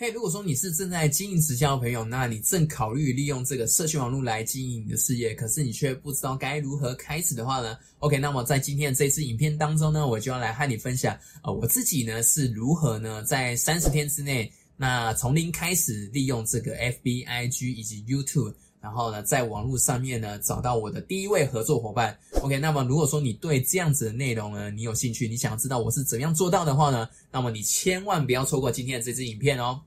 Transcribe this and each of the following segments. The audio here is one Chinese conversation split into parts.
嘿，如果说你是正在经营直销的朋友，那你正考虑利用这个社群网络来经营你的事业，可是你却不知道该如何开始的话呢？OK，那么在今天的这支影片当中呢，我就要来和你分享，呃，我自己呢是如何呢在三十天之内，那从零开始利用这个 FBIG 以及 YouTube。然后呢，在网络上面呢，找到我的第一位合作伙伴。OK，那么如果说你对这样子的内容呢，你有兴趣，你想知道我是怎样做到的话呢，那么你千万不要错过今天的这支影片哦。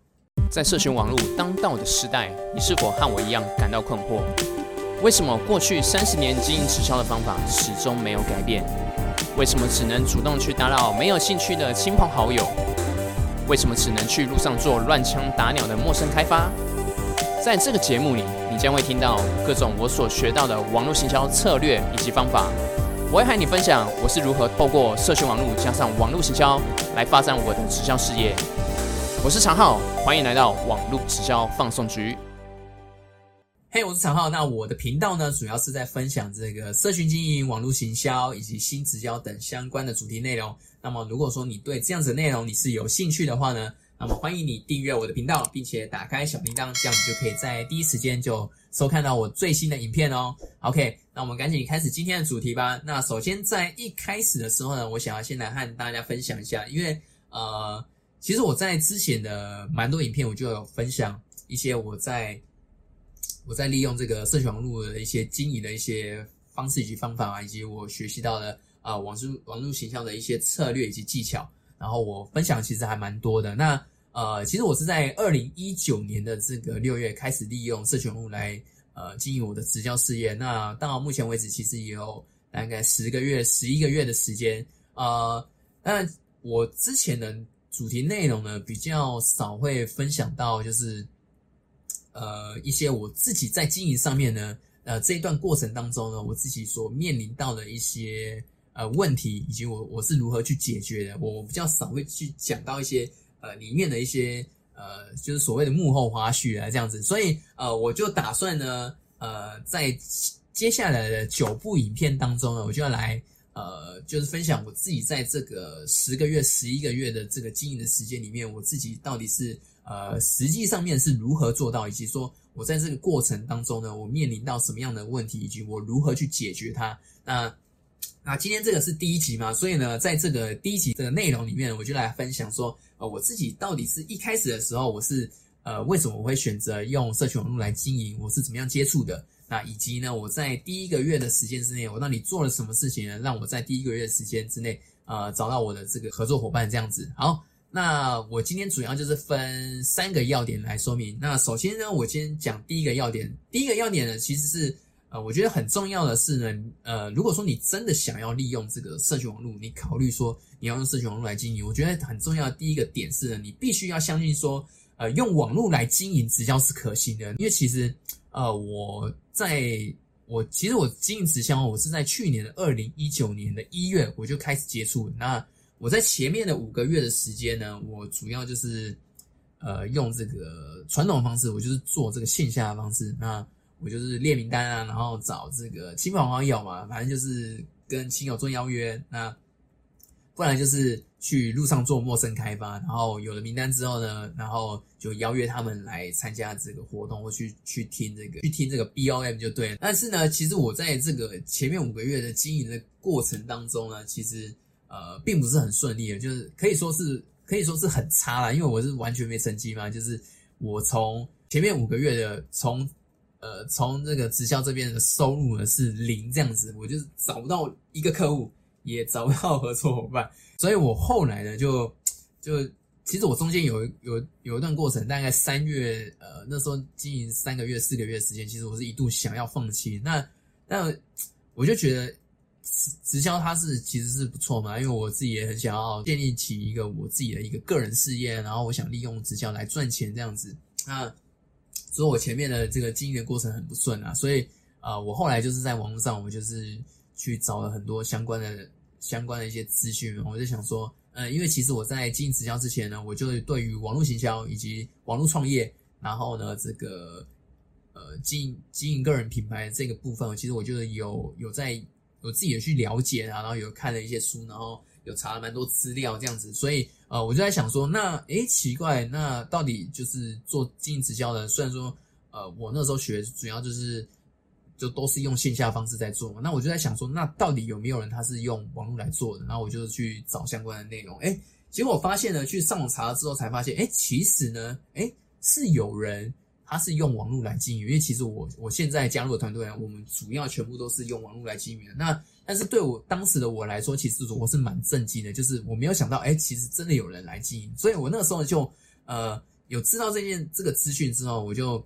在社群网络当道的时代，你是否和我一样感到困惑？为什么过去三十年经营直销的方法始终没有改变？为什么只能主动去打扰没有兴趣的亲朋好友？为什么只能去路上做乱枪打鸟的陌生开发？在这个节目里。你将会听到各种我所学到的网络行销策略以及方法，我会和你分享我是如何透过社群网络加上网络行销来发展我的直销事业。我是常浩，欢迎来到网络直销放送局。嘿，我是常浩。那我的频道呢，主要是在分享这个社群经营、网络行销以及新直销等相关的主题内容。那么，如果说你对这样子的内容你是有兴趣的话呢？那么欢迎你订阅我的频道，并且打开小铃铛，这样你就可以在第一时间就收看到我最新的影片哦。OK，那我们赶紧开始今天的主题吧。那首先在一开始的时候呢，我想要先来和大家分享一下，因为呃，其实我在之前的蛮多影片，我就有分享一些我在我在利用这个社群网络的一些经营的一些方式以及方法啊，以及我学习到的啊网络网络形象的一些策略以及技巧，然后我分享其实还蛮多的。那呃，其实我是在二零一九年的这个六月开始利用社群网络来呃经营我的直销事业。那到目前为止，其实也有大概十个月、十一个月的时间。呃，那我之前的主题内容呢，比较少会分享到，就是呃一些我自己在经营上面呢，呃这一段过程当中呢，我自己所面临到的一些呃问题，以及我我是如何去解决的。我比较少会去讲到一些。呃，里面的一些呃，就是所谓的幕后花絮啊，这样子，所以呃，我就打算呢，呃，在接下来的九部影片当中呢，我就要来呃，就是分享我自己在这个十个月、十一个月的这个经营的时间里面，我自己到底是呃，实际上面是如何做到，以及说我在这个过程当中呢，我面临到什么样的问题，以及我如何去解决它。那那今天这个是第一集嘛，所以呢，在这个第一集这个内容里面，我就来分享说。呃，我自己到底是一开始的时候，我是呃，为什么我会选择用社群网络来经营？我是怎么样接触的？那以及呢，我在第一个月的时间之内，我到底做了什么事情呢？让我在第一个月的时间之内，呃，找到我的这个合作伙伴这样子。好，那我今天主要就是分三个要点来说明。那首先呢，我先讲第一个要点。第一个要点呢，其实是。呃，我觉得很重要的是呢，呃，如果说你真的想要利用这个社群网络，你考虑说你要用社群网络来经营，我觉得很重要的第一个点是呢，你必须要相信说，呃，用网络来经营直销是可行的。因为其实，呃，我在我其实我经营直销，我是在去年的二零一九年的一月我就开始接触。那我在前面的五个月的时间呢，我主要就是呃用这个传统方式，我就是做这个线下的方式。那我就是列名单啊，然后找这个亲朋好友嘛，反正就是跟亲友做邀约。那不然就是去路上做陌生开发，然后有了名单之后呢，然后就邀约他们来参加这个活动，或去去听这个去听这个 B O M 就对了。但是呢，其实我在这个前面五个月的经营的过程当中呢，其实呃并不是很顺利的，就是可以说是可以说是很差了，因为我是完全没成绩嘛，就是我从前面五个月的从呃，从这个直销这边的收入呢是零这样子，我就是找不到一个客户，也找不到合作伙伴，所以我后来呢就就其实我中间有有有一段过程，大概三月呃那时候经营三个月四个月时间，其实我是一度想要放弃。那那我就觉得直直销它是其实是不错嘛，因为我自己也很想要建立起一个我自己的一个个人事业，然后我想利用直销来赚钱这样子那。所以，我前面的这个经营的过程很不顺啊，所以，啊，我后来就是在网络上，我就是去找了很多相关的、相关的一些资讯。我就想说，呃，因为其实我在经营直销之前呢，我就对于网络行销以及网络创业，然后呢，这个呃经营经营个人品牌这个部分，其实我就有有在有自己的去了解啊，然后有看了一些书，然后有查了蛮多资料这样子，所以呃，我就在想说，那诶奇怪，那到底就是做经营直销的，虽然说呃，我那时候学主要就是就都是用线下方式在做嘛，那我就在想说，那到底有没有人他是用网络来做的？然后我就去找相关的内容，诶结果发现呢，去上网查了之后才发现，诶其实呢，诶是有人。他是用网络来经营，因为其实我我现在加入的团队，我们主要全部都是用网络来经营的。那但是对我当时的我来说，其实我是蛮震惊的，就是我没有想到，哎，其实真的有人来经营。所以我那个时候就呃有知道这件这个资讯之后，我就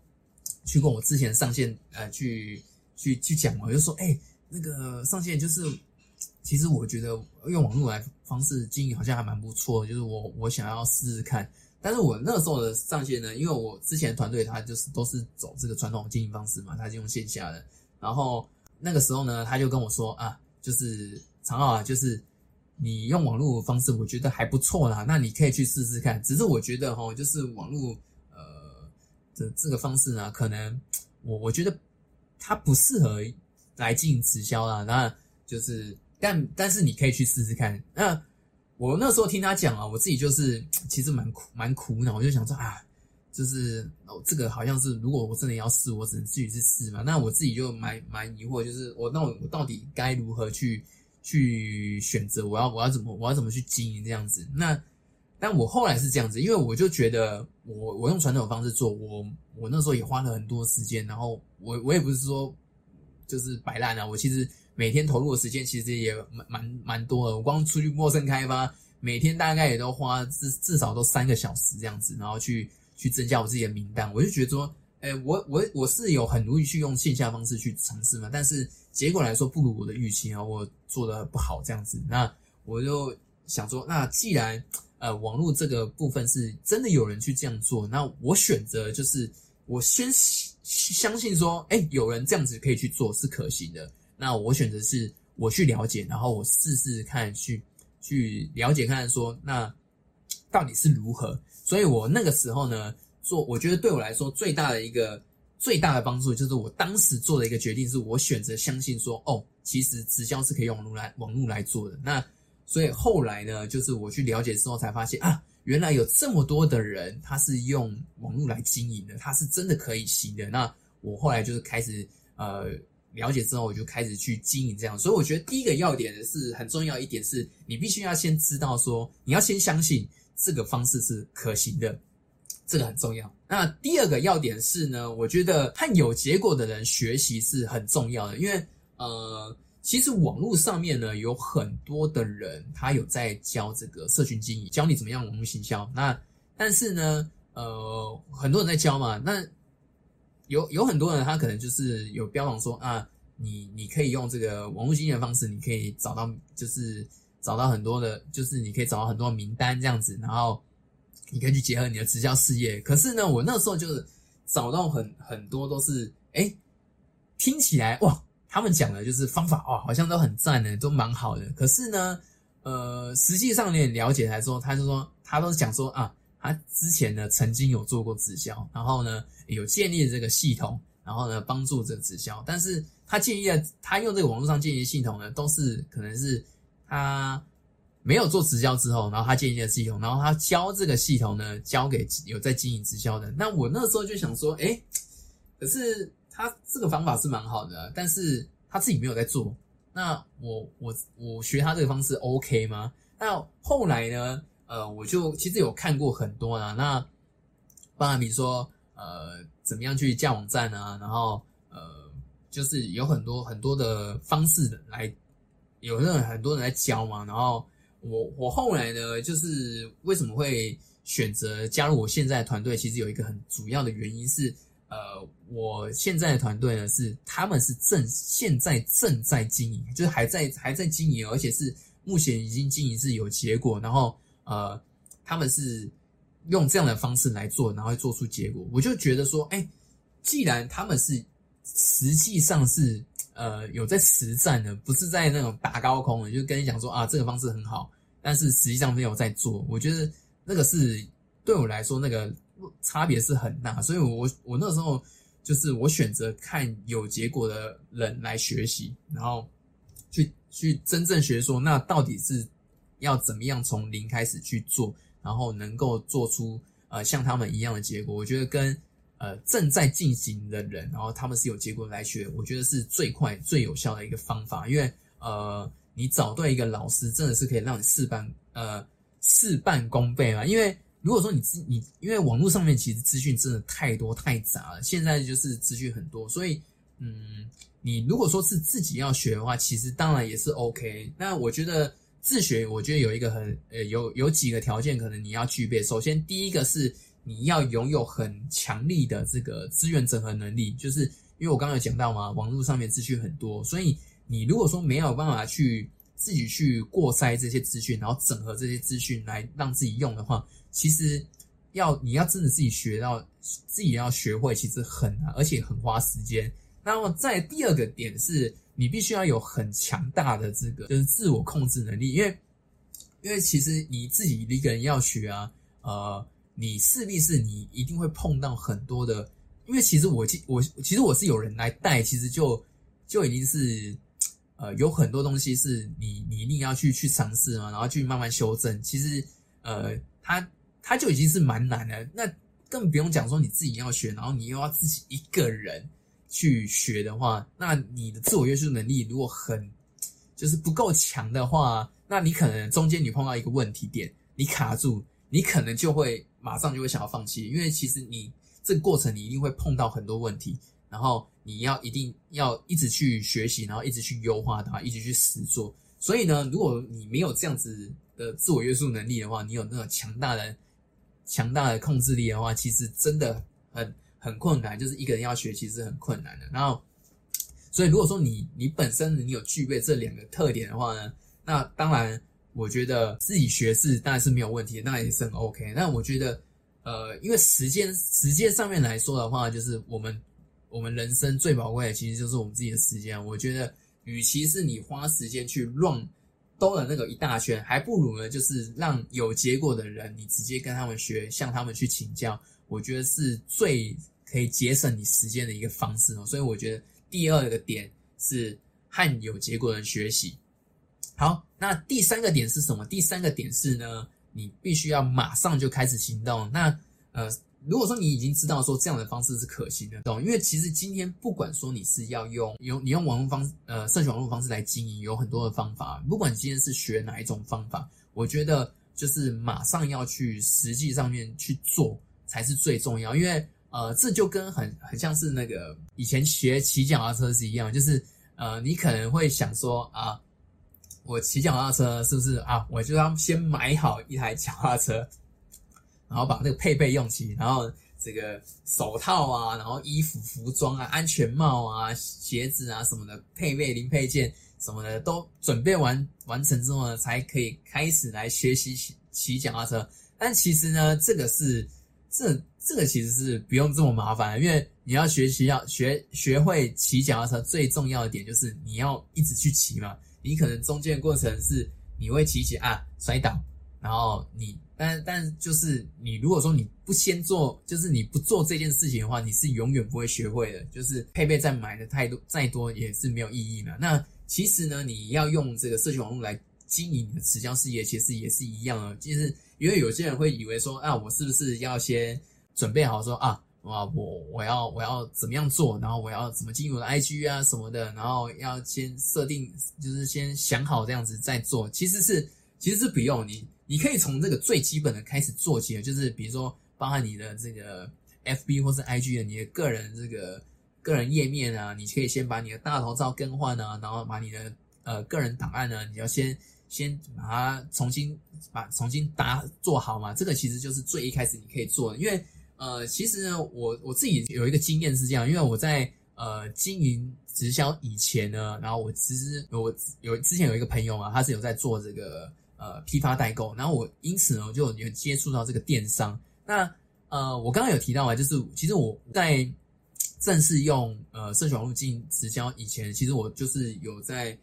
去跟我之前上线呃去去去讲，我就说，哎，那个上线就是其实我觉得用网络来方式经营好像还蛮不错，就是我我想要试试看。但是我那时候的上线呢，因为我之前团队他就是都是走这个传统经营方式嘛，他是用线下的。然后那个时候呢，他就跟我说啊，就是常浩啊，就是你用网络方式，我觉得还不错啦，那你可以去试试看。只是我觉得哈，就是网络呃的这个方式呢，可能我我觉得它不适合来进行直销啦。那就是但但是你可以去试试看。那我那时候听他讲啊，我自己就是其实蛮苦蛮苦恼，我就想说啊，就是哦这个好像是如果我真的要试，我只能自己去试嘛。那我自己就蛮蛮疑惑，就是我那我我到底该如何去去选择？我要我要怎么我要怎么去经营这样子？那但我后来是这样子，因为我就觉得我我用传统方式做，我我那时候也花了很多时间，然后我我也不是说就是摆烂啊，我其实。每天投入的时间其实也蛮蛮蛮多的，我光出去陌生开发，每天大概也都花至至少都三个小时这样子，然后去去增加我自己的名单。我就觉得说，哎，我我我是有很努力去用线下方式去尝试嘛，但是结果来说不如我的预期啊，我做的不好这样子。那我就想说，那既然呃网络这个部分是真的有人去这样做，那我选择就是我先相信说，哎，有人这样子可以去做是可行的。那我选择是我去了解，然后我试试看去去了解看说那到底是如何。所以我那个时候呢做，我觉得对我来说最大的一个最大的帮助就是我当时做的一个决定是我选择相信说哦，其实直销是可以用网络来网络来做的。那所以后来呢，就是我去了解之后才发现啊，原来有这么多的人他是用网络来经营的，他是真的可以行的。那我后来就是开始呃。了解之后，我就开始去经营这样，所以我觉得第一个要点是很重要一点，是你必须要先知道说，你要先相信这个方式是可行的，这个很重要。那第二个要点是呢，我觉得和有结果的人学习是很重要的，因为呃，其实网络上面呢有很多的人，他有在教这个社群经营，教你怎么样网络行销。那但是呢，呃，很多人在教嘛，那。有有很多人，他可能就是有标榜说啊，你你可以用这个网络经营的方式，你可以找到就是找到很多的，就是你可以找到很多名单这样子，然后你可以去结合你的直销事业。可是呢，我那时候就是找到很很多都是，哎，听起来哇，他们讲的就是方法哦，好像都很赞的，都蛮好的。可是呢，呃，实际上你了解来说，他就说他都是讲说啊。他之前呢，曾经有做过直销，然后呢，有建立这个系统，然后呢，帮助这直销。但是他建立的，他用这个网络上建立的系统呢，都是可能是他没有做直销之后，然后他建立的系统，然后他教这个系统呢，交给有在经营直销的。那我那时候就想说，哎，可是他这个方法是蛮好的，但是他自己没有在做。那我我我学他这个方式 OK 吗？那后来呢？呃，我就其实有看过很多啦，那包含比如说呃，怎么样去架网站啊，然后呃，就是有很多很多的方式来，有那很多人在教嘛，然后我我后来呢，就是为什么会选择加入我现在团队，其实有一个很主要的原因是，呃，我现在的团队呢是他们是正现在正在经营，就是还在还在经营，而且是目前已经经营是有结果，然后。呃，他们是用这样的方式来做，然后做出结果。我就觉得说，哎，既然他们是实际上是呃有在实战的，不是在那种打高空的，就跟你讲说啊，这个方式很好，但是实际上没有在做。我觉得那个是对我来说那个差别是很大，所以我我那时候就是我选择看有结果的人来学习，然后去去真正学说，那到底是。要怎么样从零开始去做，然后能够做出呃像他们一样的结果。我觉得跟呃正在进行的人，然后他们是有结果来学，我觉得是最快最有效的一个方法。因为呃，你找对一个老师，真的是可以让你事半呃事半功倍嘛。因为如果说你资你因为网络上面其实资讯真的太多太杂了，现在就是资讯很多，所以嗯，你如果说是自己要学的话，其实当然也是 OK。那我觉得自学，我觉得有一个很呃有有几个条件，可能你要具备。首先，第一个是你要拥有很强力的这个资源整合能力，就是因为我刚刚有讲到嘛，网络上面资讯很多，所以你如果说没有办法去自己去过筛这些资讯，然后整合这些资讯来让自己用的话，其实要你要真的自己学到，自己要学会，其实很难，而且很花时间。那么在第二个点是，你必须要有很强大的这个就是自我控制能力，因为因为其实你自己一个人要学啊，呃，你势必是你一定会碰到很多的，因为其实我我其实我是有人来带，其实就就已经是呃有很多东西是你你一定要去去尝试嘛，然后去慢慢修正。其实呃，他。它就已经是蛮难的，那更不用讲说你自己要学，然后你又要自己一个人去学的话，那你的自我约束能力如果很就是不够强的话，那你可能中间你碰到一个问题点，你卡住，你可能就会马上就会想要放弃，因为其实你这个过程你一定会碰到很多问题，然后你要一定要一直去学习，然后一直去优化它，一直去实做。所以呢，如果你没有这样子的自我约束能力的话，你有那种强大的。强大的控制力的话，其实真的很很困难，就是一个人要学，其实很困难的。然后，所以如果说你你本身你有具备这两个特点的话呢，那当然我觉得自己学是当然是没有问题，那也是很 OK。那我觉得，呃，因为时间时间上面来说的话，就是我们我们人生最宝贵的其实就是我们自己的时间。我觉得，与其是你花时间去乱。兜了那个一大圈，还不如呢，就是让有结果的人，你直接跟他们学，向他们去请教，我觉得是最可以节省你时间的一个方式哦。所以我觉得第二个点是和有结果的人学习。好，那第三个点是什么？第三个点是呢，你必须要马上就开始行动。那呃。如果说你已经知道说这样的方式是可行的，懂？因为其实今天不管说你是要用用你用网络方呃社群网络方式来经营，有很多的方法。不管今天是学哪一种方法，我觉得就是马上要去实际上面去做才是最重要。因为呃，这就跟很很像是那个以前学骑脚踏车是一样，就是呃，你可能会想说啊，我骑脚踏车是不是啊？我就要先买好一台脚踏车。然后把那个配备用齐，然后这个手套啊，然后衣服、服装啊、安全帽啊、鞋子啊什么的配备零配件什么的都准备完完成之后呢，才可以开始来学习骑骑脚踏车。但其实呢，这个是这这个其实是不用这么麻烦，因为你要学习要学学会骑脚踏车，最重要的点就是你要一直去骑嘛。你可能中间过程是你会骑骑啊摔倒，然后你。但但就是你如果说你不先做，就是你不做这件事情的话，你是永远不会学会的。就是配备再买的太多再多也是没有意义的。那其实呢，你要用这个社群网络来经营你的持交事业，其实也是一样的。就是因为有些人会以为说啊，我是不是要先准备好说啊，我，我我要我要怎么样做，然后我要怎么进入 IG 啊什么的，然后要先设定，就是先想好这样子再做。其实是其实是不用你。你可以从这个最基本的开始做起，就是比如说，包含你的这个 FB 或是 IG 的你的个人这个个人页面啊，你可以先把你的大头照更换啊，然后把你的呃个人档案呢，你要先先把它重新把重新打做好嘛。这个其实就是最一开始你可以做的，因为呃，其实呢，我我自己有一个经验是这样，因为我在呃经营直销以前呢，然后我其实我有之前有一个朋友啊，他是有在做这个。呃，批发代购，然后我因此呢，就有接触到这个电商。那呃，我刚刚有提到啊，就是其实我在正式用呃社群网络经营直销以前，其实我就是有在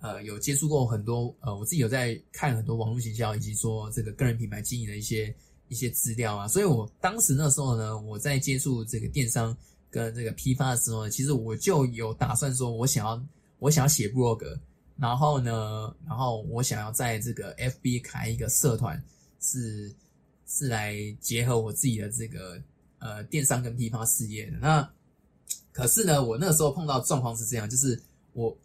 呃有接触过很多呃，我自己有在看很多网络营销以及说这个个人品牌经营的一些一些资料啊。所以我当时那时候呢，我在接触这个电商跟这个批发的时候呢，其实我就有打算说，我想要我想要写 blog。然后呢，然后我想要在这个 FB 开一个社团，是是来结合我自己的这个呃电商跟批发事业的。那可是呢，我那时候碰到状况是这样，就是我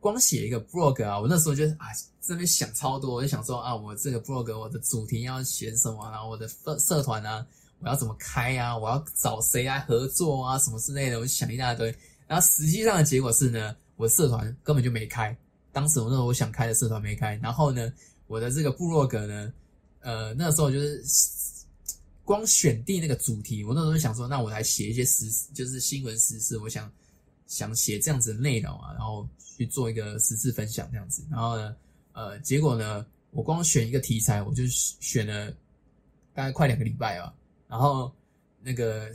光写一个 blog 啊，我那时候就啊这边想超多，我就想说啊，我这个 blog 我的主题要写什么，然后我的社社团啊，我要怎么开啊，我要找谁来合作啊，什么之类的，我就想一大堆。然后实际上的结果是呢，我社团根本就没开。当时我那时候我想开的社团没开，然后呢，我的这个部落格呢，呃，那时候就是光选定那个主题，我那时候想说，那我来写一些时就是新闻时事，我想想写这样子的内容啊，然后去做一个时事分享这样子，然后呢，呃，结果呢，我光选一个题材，我就选了大概快两个礼拜啊，然后那个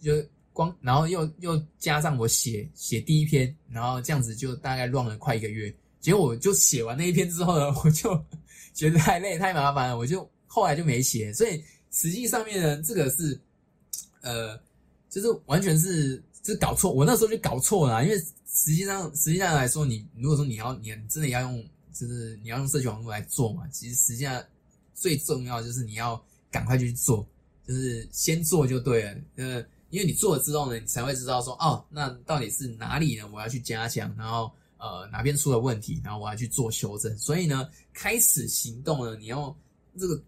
就光，然后又又加上我写写第一篇，然后这样子就大概乱了快一个月。结果我就写完那一篇之后呢，我就 觉得太累太麻烦了，我就后来就没写。所以实际上面呢，这个是呃，就是完全是就搞错。我那时候就搞错了，因为实际上实际上来说，你如果说你要你真的要用，就是你要用社区网络来做嘛，其实实际上最重要就是你要赶快去做，就是先做就对了。呃，因为你做了之后呢，你才会知道说哦，那到底是哪里呢？我要去加强，然后。呃，哪边出了问题，然后我要去做修正。所以呢，开始行动呢，你要这个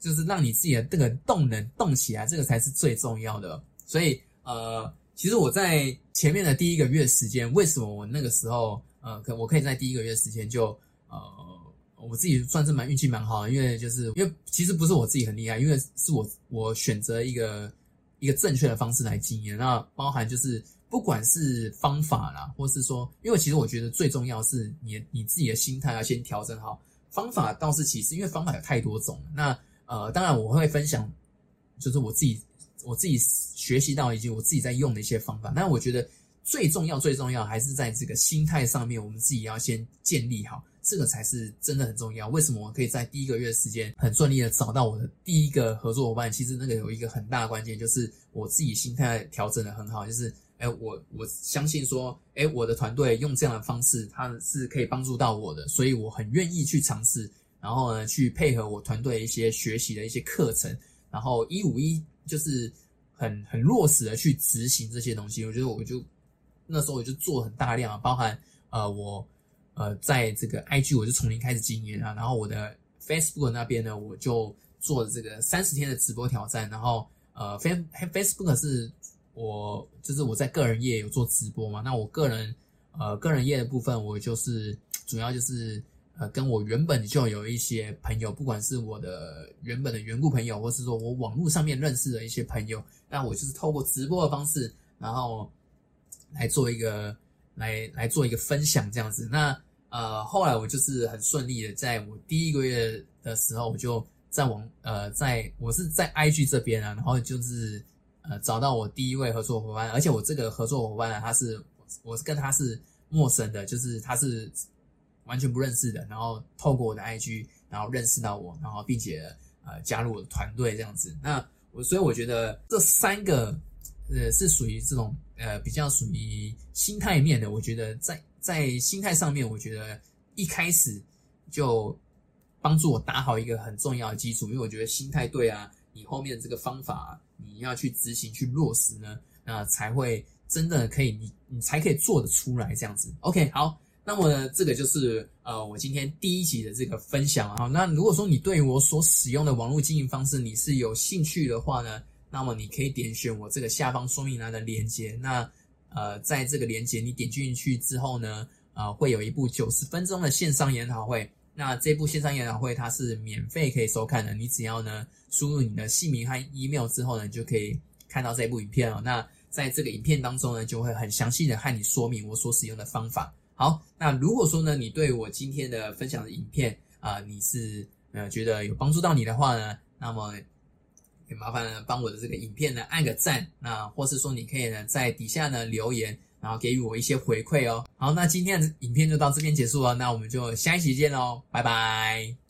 就是让你自己的这个动能动起来，这个才是最重要的。所以呃，其实我在前面的第一个月时间，为什么我那个时候呃，可我可以在第一个月时间就呃，我自己算是蛮运气蛮好，因为就是因为其实不是我自己很厉害，因为是我我选择一个一个正确的方式来经营，那包含就是。不管是方法啦，或是说，因为其实我觉得最重要是你你自己的心态要先调整好。方法倒是其次，因为方法有太多种。那呃，当然我会分享，就是我自己我自己学习到以及我自己在用的一些方法。那我觉得最重要最重要还是在这个心态上面，我们自己要先建立好，这个才是真的很重要。为什么我可以在第一个月时间很顺利的找到我的第一个合作伙伴？其实那个有一个很大关键，就是我自己心态调整的很好，就是。哎，我我相信说，哎，我的团队用这样的方式，它是可以帮助到我的，所以我很愿意去尝试，然后呢，去配合我团队一些学习的一些课程，然后一五一就是很很落实的去执行这些东西。我觉得我就那时候我就做很大量，包含呃我呃在这个 IG 我就从零开始经营啊，然后我的 Facebook 那边呢，我就做了这个三十天的直播挑战，然后呃 Face Facebook 是。我就是我在个人业有做直播嘛，那我个人呃个人业的部分，我就是主要就是呃跟我原本就有一些朋友，不管是我的原本的缘故朋友，或是说我网络上面认识的一些朋友，那我就是透过直播的方式，然后来做一个来来做一个分享这样子。那呃后来我就是很顺利的，在我第一个月的时候，我就在网呃在我是在 IG 这边啊，然后就是。呃，找到我第一位合作伙伴，而且我这个合作伙伴呢，他是我是跟他是陌生的，就是他是完全不认识的，然后透过我的 IG，然后认识到我，然后并且呃加入我的团队这样子。那我所以我觉得这三个呃是属于这种呃比较属于心态面的，我觉得在在心态上面，我觉得一开始就帮助我打好一个很重要的基础，因为我觉得心态对啊，你后面这个方法。你要去执行、去落实呢，那才会真的可以，你你才可以做得出来这样子。OK，好，那么呢，这个就是呃我今天第一集的这个分享啊。那如果说你对我所使用的网络经营方式你是有兴趣的话呢，那么你可以点选我这个下方说明栏的链接。那呃，在这个链接你点进去之后呢，呃，会有一部九十分钟的线上研讨会。那这部线上研讨会它是免费可以收看的，你只要呢输入你的姓名和 email 之后呢，就可以看到这部影片哦。那在这个影片当中呢，就会很详细的和你说明我所使用的方法。好，那如果说呢，你对我今天的分享的影片啊，你是呃觉得有帮助到你的话呢，那么也麻烦帮我的这个影片呢按个赞，那或是说你可以呢在底下呢留言。然后给予我一些回馈哦。好，那今天的影片就到这边结束了，那我们就下一期见喽，拜拜。